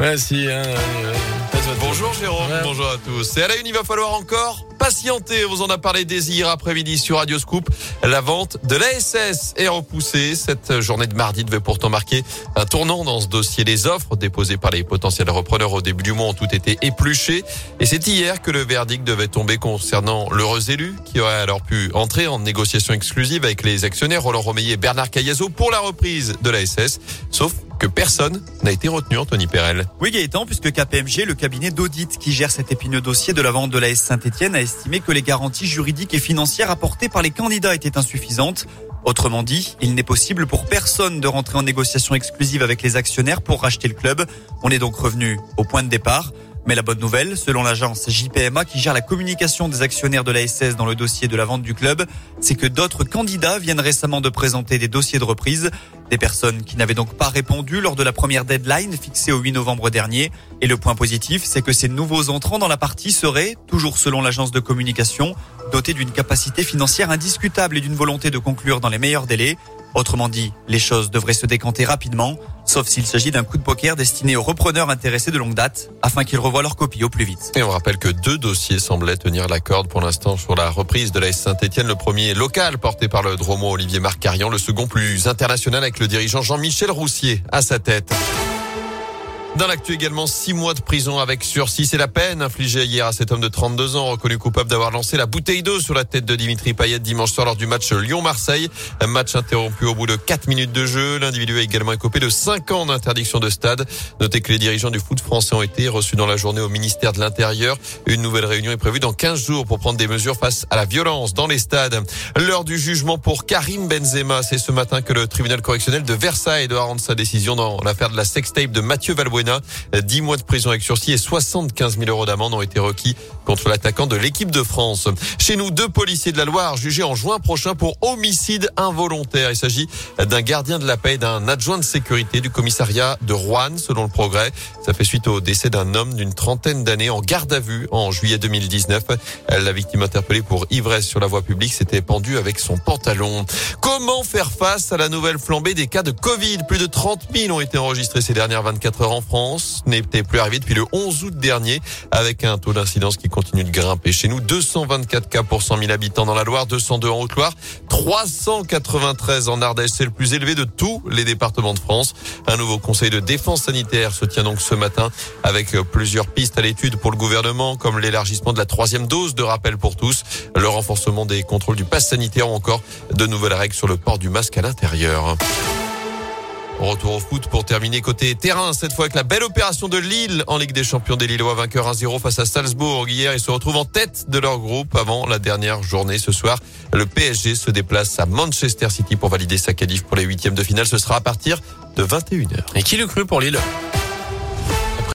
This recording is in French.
Ouais, si. Hein, Bonjour Jérôme, bonjour à tous. Et à la une, il va falloir encore patienter. On vous en a parlé dès hier après-midi sur Radio Scoop. La vente de l'ASS est repoussée. Cette journée de mardi devait pourtant marquer un tournant dans ce dossier. Les offres déposées par les potentiels repreneurs au début du mois ont toutes été épluchées. Et c'est hier que le verdict devait tomber concernant l'heureux élu qui aurait alors pu entrer en négociation exclusive avec les actionnaires Roland Romeillet et Bernard Cayazo pour la reprise de l'ASS. Sauf que personne n'a été retenu, Anthony Perel. Oui, Gaëtan, puisque KPMG, le cabinet d'audit qui gère cet épineux dossier de la vente de la S Saint-Etienne, a estimé que les garanties juridiques et financières apportées par les candidats étaient insuffisantes. Autrement dit, il n'est possible pour personne de rentrer en négociation exclusive avec les actionnaires pour racheter le club. On est donc revenu au point de départ. Mais la bonne nouvelle, selon l'agence JPMA qui gère la communication des actionnaires de la SS dans le dossier de la vente du club, c'est que d'autres candidats viennent récemment de présenter des dossiers de reprise. Des personnes qui n'avaient donc pas répondu lors de la première deadline fixée au 8 novembre dernier. Et le point positif, c'est que ces nouveaux entrants dans la partie seraient, toujours selon l'agence de communication, dotés d'une capacité financière indiscutable et d'une volonté de conclure dans les meilleurs délais. Autrement dit, les choses devraient se décanter rapidement, sauf s'il s'agit d'un coup de poker destiné aux repreneurs intéressés de longue date, afin qu'ils revoient leur copie au plus vite. Et on rappelle que deux dossiers semblaient tenir la corde pour l'instant sur la reprise de la Saint-Etienne. Le premier local porté par le dromo Olivier Marcarian, le second plus international avec le dirigeant Jean-Michel Roussier à sa tête. Dans l'actu également, six mois de prison avec sursis. C'est la peine infligée hier à cet homme de 32 ans, reconnu coupable d'avoir lancé la bouteille d'eau sur la tête de Dimitri Payet dimanche soir lors du match Lyon-Marseille. Un match interrompu au bout de 4 minutes de jeu. L'individu a également écopé de 5 ans d'interdiction de stade. Notez que les dirigeants du foot français ont été reçus dans la journée au ministère de l'Intérieur. Une nouvelle réunion est prévue dans 15 jours pour prendre des mesures face à la violence dans les stades. L'heure du jugement pour Karim Benzema. C'est ce matin que le tribunal correctionnel de Versailles doit rendre sa décision dans l'affaire de la sextape de Mathieu Valbuena. 10 mois de prison avec sursis et 75 000 euros d'amende ont été requis contre l'attaquant de l'équipe de France. Chez nous, deux policiers de la Loire jugés en juin prochain pour homicide involontaire. Il s'agit d'un gardien de la paix et d'un adjoint de sécurité du commissariat de Rouen, selon le progrès. Ça fait suite au décès d'un homme d'une trentaine d'années en garde à vue en juillet 2019. La victime interpellée pour ivresse sur la voie publique s'était pendue avec son pantalon. Comment faire face à la nouvelle flambée des cas de Covid? Plus de 30 000 ont été enregistrés ces dernières 24 heures France. N'était plus arrivé depuis le 11 août dernier avec un taux d'incidence qui continue de grimper. Chez nous, 224 cas pour 100 000 habitants dans la Loire, 202 en Haute-Loire, 393 en Ardèche. C'est le plus élevé de tous les départements de France. Un nouveau conseil de défense sanitaire se tient donc ce matin avec plusieurs pistes à l'étude pour le gouvernement, comme l'élargissement de la troisième dose de rappel pour tous, le renforcement des contrôles du pass sanitaire ou encore de nouvelles règles sur le port du masque à l'intérieur. Retour au foot pour terminer côté terrain, cette fois avec la belle opération de Lille en Ligue des Champions des Lillois, vainqueur 1-0 face à Salzbourg hier. Ils se retrouvent en tête de leur groupe avant la dernière journée. Ce soir, le PSG se déplace à Manchester City pour valider sa qualif pour les huitièmes de finale. Ce sera à partir de 21h. Et qui le cru pour Lille?